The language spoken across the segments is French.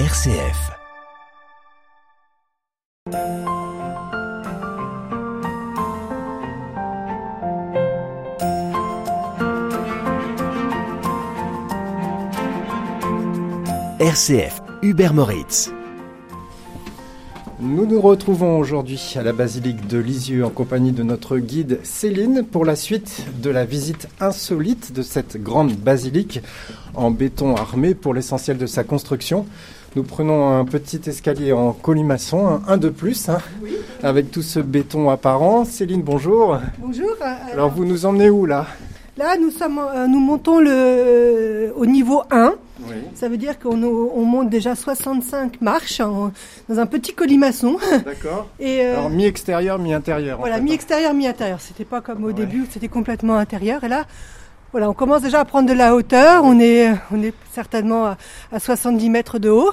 RCF. RCF, Hubert Moritz. Nous nous retrouvons aujourd'hui à la basilique de Lisieux en compagnie de notre guide Céline pour la suite de la visite insolite de cette grande basilique en béton armé pour l'essentiel de sa construction. Nous prenons un petit escalier en colimaçon, un, un de plus, hein, avec tout ce béton apparent. Céline, bonjour. Bonjour. euh, Alors vous nous emmenez où là? Là, nous, sommes, euh, nous montons le, euh, au niveau 1. Oui. Ça veut dire qu'on on monte déjà 65 marches en- dans un petit colimaçon. D'accord. Et euh, Alors mi-extérieur, mi-intérieur. voilà, fait. mi-extérieur, mi-intérieur. C'était pas comme au Ouais. début, c'était complètement intérieur. Et là, voilà, on commence déjà à prendre de la hauteur. On est, on est certainement à, à 70 mètres de haut.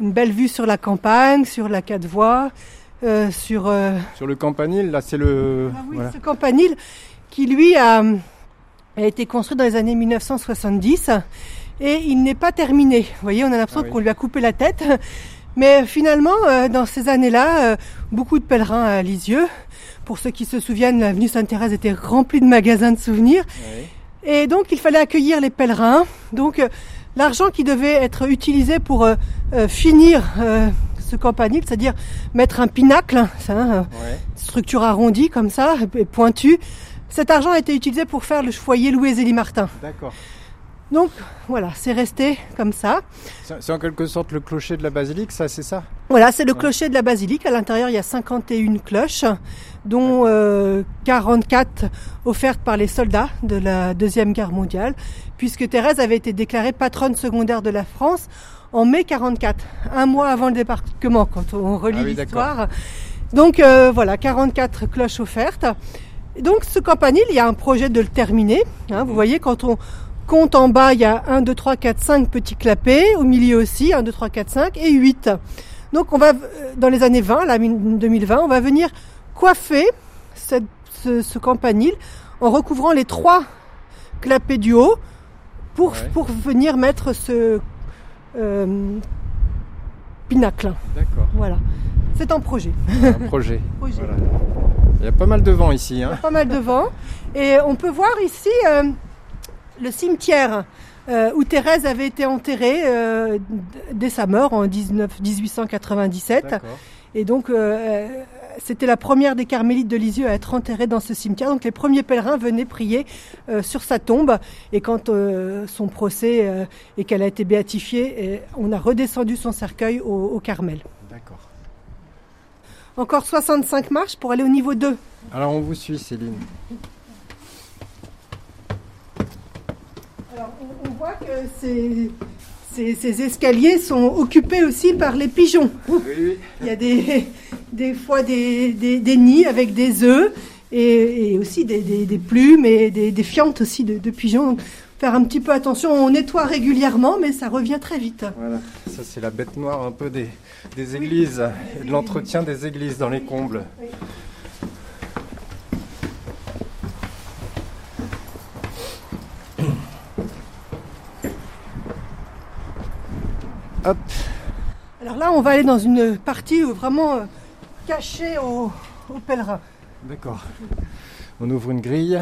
Une belle vue sur la campagne, sur la quatre voies, euh, sur euh, Sur le campanile, là c'est le... Ah oui, voilà. ce campanile qui lui a, a été construit dans les années 1970 et il n'est pas terminé. Vous voyez, on a l'impression Ah oui. qu'on lui a coupé la tête. Mais finalement, euh, dans ces années-là, euh, beaucoup de pèlerins à Lisieux. Pour ceux qui se souviennent, l'avenue Sainte-Thérèse était remplie de magasins de souvenirs. Oui. Et donc, il fallait accueillir les pèlerins. Donc, euh, l'argent qui devait être utilisé pour euh, euh, finir euh, ce campanile, c'est-à-dire mettre un pinacle, hein, Ouais. structure arrondie comme ça, et pointue. Cet argent a été utilisé pour faire le foyer Louis Zélie Martin. D'accord. Donc voilà, c'est resté comme ça. C'est en quelque sorte le clocher de la basilique, ça c'est ça Voilà, c'est le clocher de la basilique. À l'intérieur, il y a 51 cloches, dont euh, 44 offertes par les soldats de la Deuxième Guerre mondiale, puisque Thérèse avait été déclarée patronne secondaire de la France en mai 44, un mois avant le débarquement, quand on relit Ah oui, l'histoire. Donc euh, voilà, 44 cloches offertes. Et donc ce campanile, il y a un projet de le terminer. hein. vous voyez, quand on compte en bas, il y a 1, 2, 3, 4, 5 petits clapets, au milieu aussi, 1, 2, 3, 4, 5 et 8. Donc on va, euh, dans les années 20, là, 2020, on va venir coiffer cette- ce, ce campanile en recouvrant les trois clapets du haut pour, Ouais. pour venir mettre ce euh, pinacle. D'accord. Voilà. C'est en projet. Un projet. Projet. Voilà. Il y a pas mal de vent ici. Hein. Pas mal de vent. Et on peut voir ici euh, le cimetière euh, où Thérèse avait été enterrée euh, dès sa mort en 19, 1897. D'accord. Et donc, euh, c'était la première des carmélites de Lisieux à être enterrée dans ce cimetière. Donc, les premiers pèlerins venaient prier euh, sur sa tombe. Et quand euh, son procès et qu'elle a été béatifiée, et on a redescendu son cercueil au, au Carmel. D'accord. Encore 65 marches pour aller au niveau 2. Alors on vous suit Céline. Alors, on, on voit que ces, ces- ces escaliers sont occupés aussi par les pigeons. Oui, oui. Il y a des, des fois des, des- des nids avec des œufs et, et aussi des, plumes et des, fientes aussi de, de pigeons. Faire un petit peu attention. On nettoie régulièrement, mais ça revient très vite. Voilà. Ça c'est la bête noire un peu des, des églises et de l'entretien des églises dans les combles. Hop. Alors là, on va aller dans une partie où vraiment euh, cachée aux, aux pèlerins. D'accord. On ouvre une grille.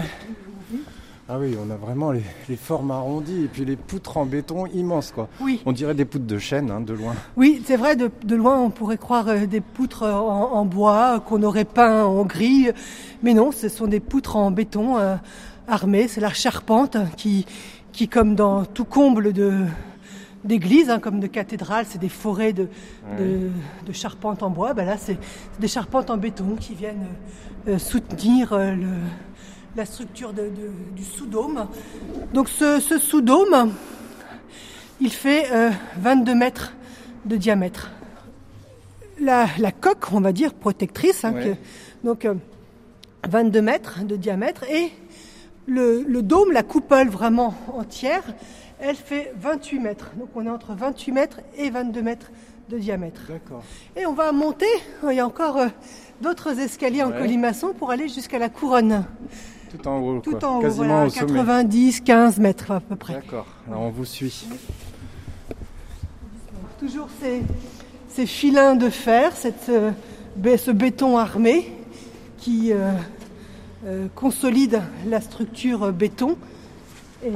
Ah oui, on a vraiment les, les formes arrondies et puis les poutres en béton immenses quoi. Oui. On dirait des poutres de chêne hein, de loin. Oui, c'est vrai, de, de loin on pourrait croire euh, des poutres en, en bois euh, qu'on aurait peint en gris, mais non, ce sont des poutres en béton euh, armées, c'est la charpente qui, qui comme dans tout comble de d'église, hein, comme de cathédrale, c'est des forêts de, de, de charpente en bois, ben là c'est des charpentes en béton qui viennent euh, euh, soutenir euh, le, la structure de- du sous-dôme. Donc ce, ce sous-dôme, il fait euh, 22 mètres de diamètre. La, la coque, on va dire, protectrice, hein, Ouais. que- donc euh, 22 mètres de diamètre, et le, le dôme, la coupole vraiment entière, elle fait 28 mètres. Donc on est entre 28 mètres et 22 mètres de diamètre. D'accord. Et on va monter, il y a encore euh, d'autres escaliers en colimaçon pour aller jusqu'à la couronne. Tout en haut, Tout quoi. en haut, quasiment voilà, au sommet. 90, 15 mètres à peu près. D'accord. Alors on vous suit. Toujours ces, ces filins de fer, cette, euh, ce béton armé qui euh, euh, consolide la structure béton. Et,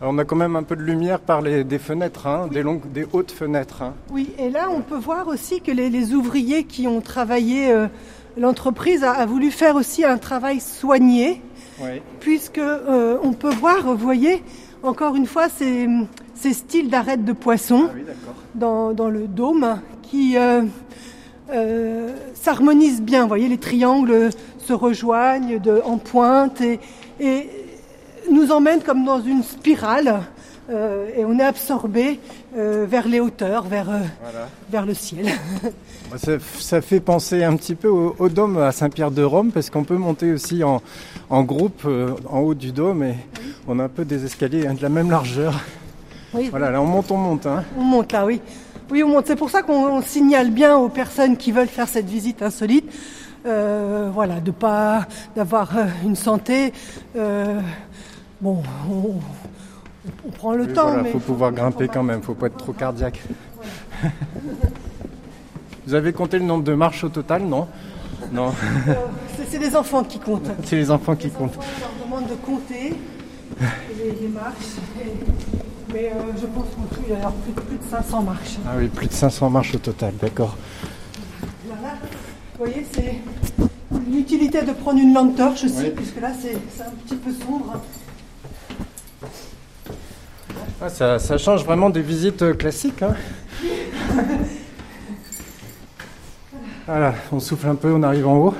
Alors, on a quand même un peu de lumière par les, des fenêtres, hein, des, longues, des hautes fenêtres. hein. oui, et là, on peut voir aussi que les, les ouvriers qui ont travaillé, euh, l'entreprise a, a voulu faire aussi un travail soigné, Oui. puisque euh, on peut voir, vous voyez, encore une fois, ces, ces styles d'arêtes de poisson. Ah oui, dans, dans le dôme qui euh, euh, s'harmonisent bien. Vous voyez, les triangles se rejoignent de, en pointe et, et nous emmènent comme dans une spirale euh, et on est absorbé euh, vers les hauteurs, vers, euh, Voilà. vers le ciel. Ça, ça fait penser un petit peu au, au dôme à Saint-Pierre de Rome, parce qu'on peut monter aussi en, en groupe euh, en haut du dôme et on a un peu des escaliers hein, de la même largeur. Oui, Voilà, là on monte, on monte. Hein. On monte là, oui. Oui, on monte. C'est pour ça qu'on on signale bien aux personnes qui veulent faire cette visite insolite, euh, voilà, de pas d'avoir une santé. Bon, on, on prend le Oui, temps, voilà, mais faut pouvoir grimper quand même, faut pas être trop cardiaque. Vous avez compté le nombre de marches au total, non? Non, Euh, c'est- les enfants qui comptent. c'est les enfants qui Les comptent. enfants, on leur demande de compter les, les marches. et- mais euh, je pense qu'en tout, il y a plus, de- plus de 500 marches. Ah oui, plus de 500 marches au total, d'accord. Là, là, vous voyez, c'est l'utilité de prendre une lampe torche aussi, Oui. puisque là, c'est un petit peu sombre. Ah, ça, ça change vraiment des visites euh, classiques. Hein. Voilà, on souffle un peu, on arrive en haut.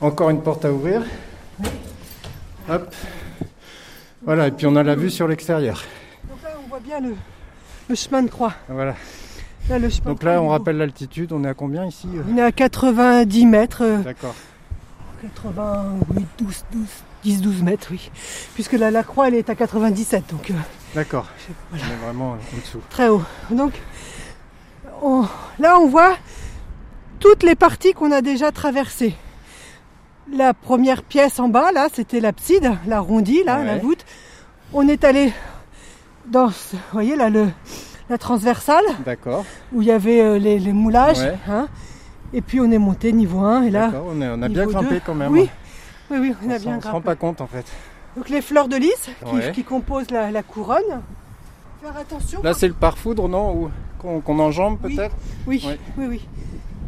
Encore une porte à ouvrir. Hop. Voilà, et puis on a la vue sur l'extérieur. Donc là, on voit bien le, le chemin de croix. Voilà. Là, le chemin Donc là, on rappelle l'altitude, on est à combien ici euh. On est à 90 mètres. euh, D'accord. 80, oui, 12, 12, 10, 12 mètres, oui. Puisque la, la croix, elle est à 97, donc D'accord. On voilà, est vraiment en dessous. très haut. Donc, on- là, on voit toutes les parties qu'on a déjà traversées. La première pièce en bas, là, c'était l'abside, l'arrondi, là, Ouais. la voûte. On est allé dans, vous voyez, là, le, la transversale, D'accord. où il y avait euh, les, les moulages. Ouais. hein. et puis on est monté niveau 1, et là, D'accord, on, est- on a bien grimpé quand même. Oui, oui, oui, on, On a bien on se rend grimpé. pas compte en fait. Donc les fleurs de lys qui, Ouais. qui composent la, la couronne. Faire attention. Là, c'est le pare-foudre, non Ou qu'on enjambe peut-être oui, oui, oui.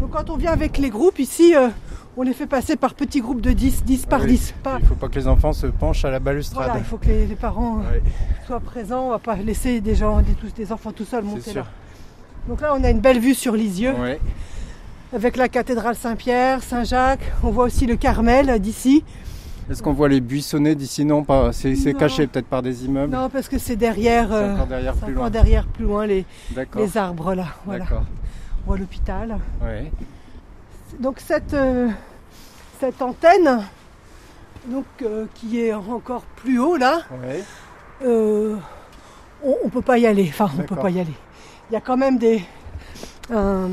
Donc quand on vient avec les groupes ici, euh, on les fait passer par petits groupes de 10, 10 par Ah oui. 10. Pas- Il faut pas que les enfants se penchent à la balustrade. voilà, il faut que les, les parents euh, soient présents. On va pas laisser des gens, des, enfants tout seuls monter sûr. là. Donc là, on a une belle vue sur Lisieux avec la cathédrale Saint-Pierre, Saint-Jacques. On voit aussi le Carmel d'ici. Est-ce qu'on voit les buissonnets d'ici Non, pas. C'est caché peut-être par des immeubles. Non, parce que c'est derrière, C'est euh, encore derrière c'est plus loin. derrière, plus loin, les, les arbres là. Voilà. D'accord. On voit l'hôpital. Donc cette, euh, cette antenne, donc, euh, qui est encore plus haut là, euh, on ne peut pas y aller. Enfin, on peut pas y aller. Il y a quand même des, un,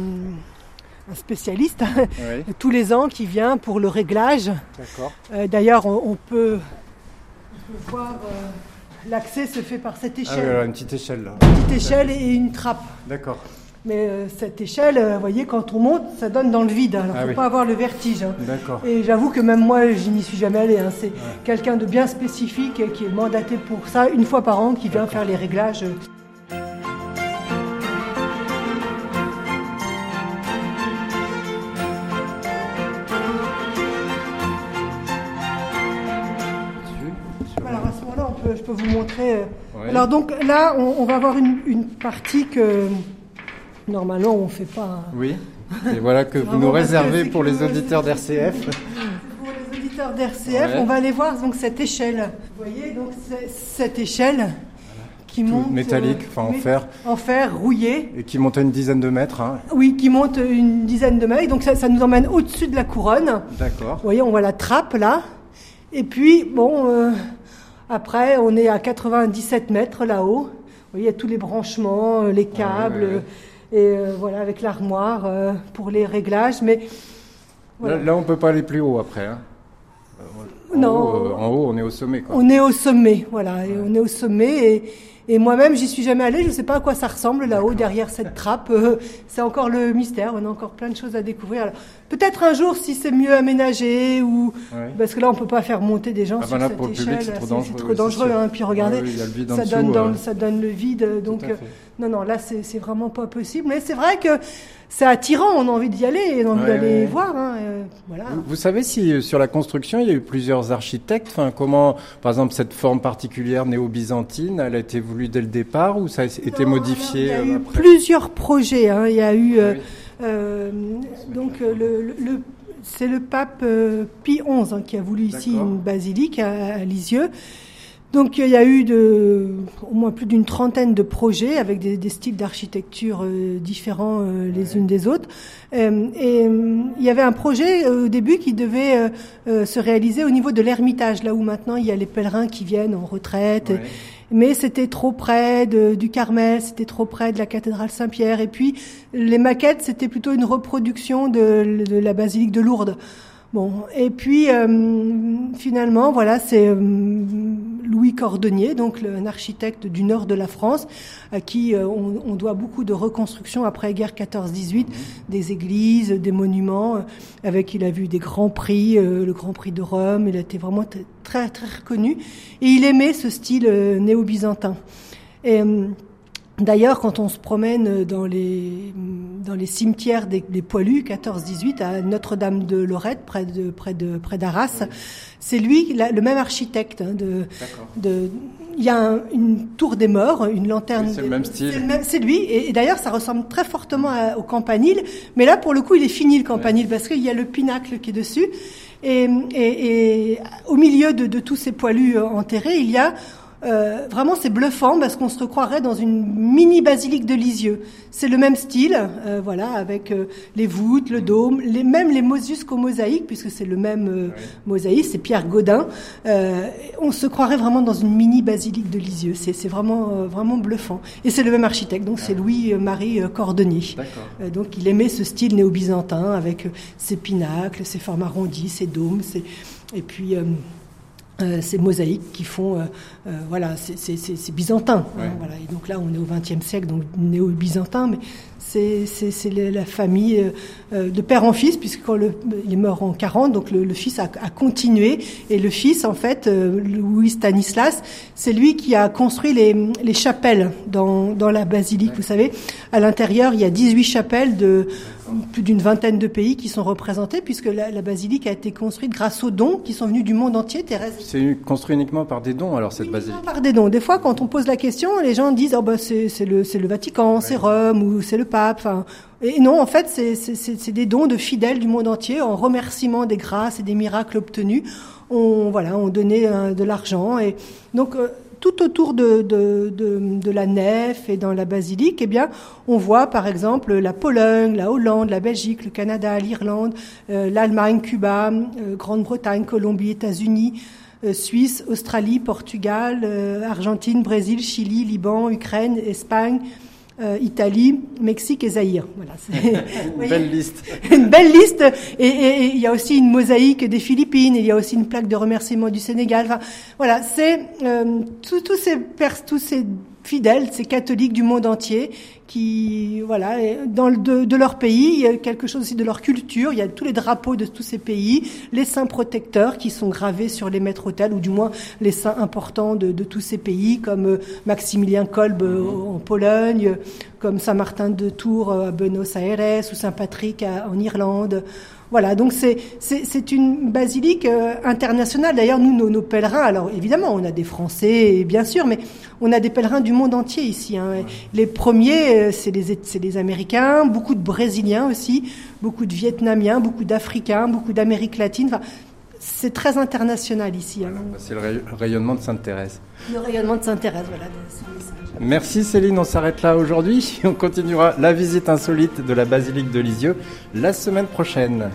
un spécialiste Ouais. tous les ans qui vient pour le réglage. D'accord. Euh, D'ailleurs, on, on peut, on peut voir euh, l'accès se fait par cette Ah oui, échelle, une petite échelle là. petite échelle et une trappe. D'accord. Mais euh, cette échelle, euh, vous voyez, quand on monte, ça donne dans le vide. Alors, Ah faut oui. pas avoir le vertige. hein. D'accord. Et j'avoue que même moi, je n'y suis jamais allé. hein. C'est quelqu'un de bien spécifique qui est mandaté pour ça une fois par an, qui vient faire les réglages. Alors donc là, on, on va avoir une, une partie que normalement on fait pas. Oui. Et voilà que vous nous réservez pour les auditeurs d'RCF. Pour les auditeurs d'RCF, Ouais. on va aller voir donc cette échelle. Vous voyez donc cette échelle qui Tout monte métallique, enfin, en fer. en fer rouillé. Et qui monte à une dizaine de mètres. hein. Oui, qui monte une dizaine de mètres. Donc ça, ça nous emmène au-dessus de la couronne. D'accord. Vous voyez, on voit la trappe là. Et puis, bon, euh, après, on est à 97 mètres là-haut. Vous voyez, il y a tous les branchements, euh, les câbles, ouais, ouais. euh, et euh, voilà, avec l'armoire euh, pour les réglages. Mais voilà. Là, là, on peut pas aller plus haut après. hein. En Non. Haut, euh, en haut, on est au sommet. Quoi. on est au sommet, voilà, et on est au sommet. Et, Et moi-même, j'y suis jamais allée. Je ne sais pas à quoi ça ressemble là-haut, derrière cette trappe. Euh, c'est encore le mystère. On a encore plein de choses à découvrir. peut-être un jour, si c'est mieux aménagé, ou parce que là, on peut pas faire monter des gens ah, sur cette échelle. C'est trop dangereux. hein. Puis regardez, ça, donne dans, ça donne le vide. Donc, euh, non, non, là, c'est vraiment pas possible. Mais c'est vrai que c'est attirant, on a envie d'y aller et on a envie d'aller voir. Hein, euh, voilà. Vous, savez si euh, sur la construction, il y a eu plusieurs architectes enfin, Comment, par exemple, cette forme particulière néo-byzantine, elle a été voulue dès le départ ou ça a été modifié Il y a eu plusieurs projets. Hein. Il y a eu. Euh, donc, le, le c'est le pape Pie XI hein, qui a voulu ici une basilique à, à Lisieux. Donc il y a eu de, au moins plus d'une trentaine de projets avec des, des styles d'architecture euh, différents euh, les unes des autres. Euh, et il y avait un projet au début qui devait se réaliser au niveau de l'Ermitage, là où maintenant il y a les pèlerins qui viennent en retraite. Mais c'était trop près de, du Carmel, c'était trop près de la cathédrale Saint-Pierre. Et puis les maquettes, c'était plutôt une reproduction de, de la basilique de Lourdes. Bon, et puis finalement, voilà, c'est Louis Cordonnier, donc un architecte du nord de la France, à qui euh, on, doit beaucoup de reconstruction après guerre 14-18, des églises, des monuments, euh, avec il a vu des grands prix, euh, le Grand Prix de Rome, il a été vraiment très très reconnu, et il aimait ce style néo-byzantin. Et D'ailleurs, quand on se promène dans les, dans les cimetières des, des poilus, 14-18, à Notre-Dame de Lorette, près de, près de, près d'Arras, c'est lui, le même architecte. Hein, de, de, il y a une tour des morts, une lanterne. c'est le même style. C'est lui. Et, d'ailleurs, ça ressemble très fortement au campanile. Mais là, pour le coup, il est fini le campanile parce qu'il y a le pinacle qui est dessus. Et, et, et au milieu de, de tous ces poilus enterrés, il y a euh, vraiment, c'est bluffant parce qu'on se croirait dans une mini basilique de Lisieux. C'est le même style, euh, voilà, avec euh, les voûtes, le dôme, les, même les mosaïques mosaïques, puisque c'est le même mosaïque, c'est Pierre Godin. on se croirait vraiment dans une mini basilique de Lisieux. C'est vraiment, vraiment bluffant. Et c'est le même architecte, donc c'est Louis-Marie Cordonnier. donc il aimait ce style néo-byzantin avec ses pinacles, ses formes arrondies, ses dômes, ses... et puis euh, ces mosaïques qui font, euh, euh, voilà, c'est byzantin. Hein, voilà. Et donc là, on est au XXe siècle, donc néo-byzantin, mais c'est la famille de père en fils, puisque quand le, il est mort en 40, donc le, fils a, a, continué, et le fils, en fait, Louis Stanislas, c'est lui qui a construit les, les chapelles dans, dans la basilique. Vous savez, à l'intérieur, il y a 18 chapelles de plus d'une vingtaine de pays qui sont représentés, puisque la, basilique a été construite grâce aux dons qui sont venus du monde entier terrestre. C'est construit uniquement par des dons, alors, cette basilique Par des dons. Des fois, quand on pose la question, les gens disent oh, bah, c'est le, le Vatican, c'est Rome, ou c'est le pape. Enfin, et non, en fait, c'est des dons de fidèles du monde entier en remerciement des grâces et des miracles obtenus. On, voilà, on donnait euh, de l'argent. Et donc, euh, tout autour de, de, de, la nef et dans la basilique, eh bien, on voit par exemple la Pologne, la Hollande, la Belgique, le Canada, l'Irlande, euh, l'Allemagne, Cuba, euh, Grande-Bretagne, Colombie, États-Unis, euh, Suisse, Australie, Portugal, Argentine, Brésil, Chili, Liban, Ukraine, Espagne, euh, Italie, Mexique et Zaïre. Voilà, une belle liste. une belle liste. Et, il y a aussi une mosaïque des Philippines. Il y a aussi une plaque de remerciement du Sénégal. Enfin, voilà, c'est euh, tous ces tous ces fidèles, ces catholiques du monde entier qui, voilà, dans le, de, de, leur pays, il y a quelque chose aussi de leur culture. Il y a tous les drapeaux de tous ces pays, les saints protecteurs qui sont gravés sur les maîtres-autel, ou du moins les saints importants de, de tous ces pays, comme euh, Maximilien Kolb euh, en Pologne, comme Saint Martin de Tours euh, à Buenos Aires, ou Saint Patrick en Irlande. Voilà, donc c'est c'est une basilique euh, internationale. D'ailleurs, nous, nos, nos, pèlerins, alors évidemment, on a des Français, bien sûr, mais on a des pèlerins du monde entier ici. Hein. Les premiers, euh, c'est les, les Américains, beaucoup de Brésiliens aussi, beaucoup de Vietnamiens, beaucoup d'Africains, beaucoup d'Amérique latine. Enfin, c'est très international ici. Hein. C'est le rayonnement de Sainte-Thérèse. Le rayonnement de Sainte-Thérèse, voilà. Merci Céline, on s'arrête là aujourd'hui. On continuera la visite insolite de la basilique de Lisieux la semaine prochaine.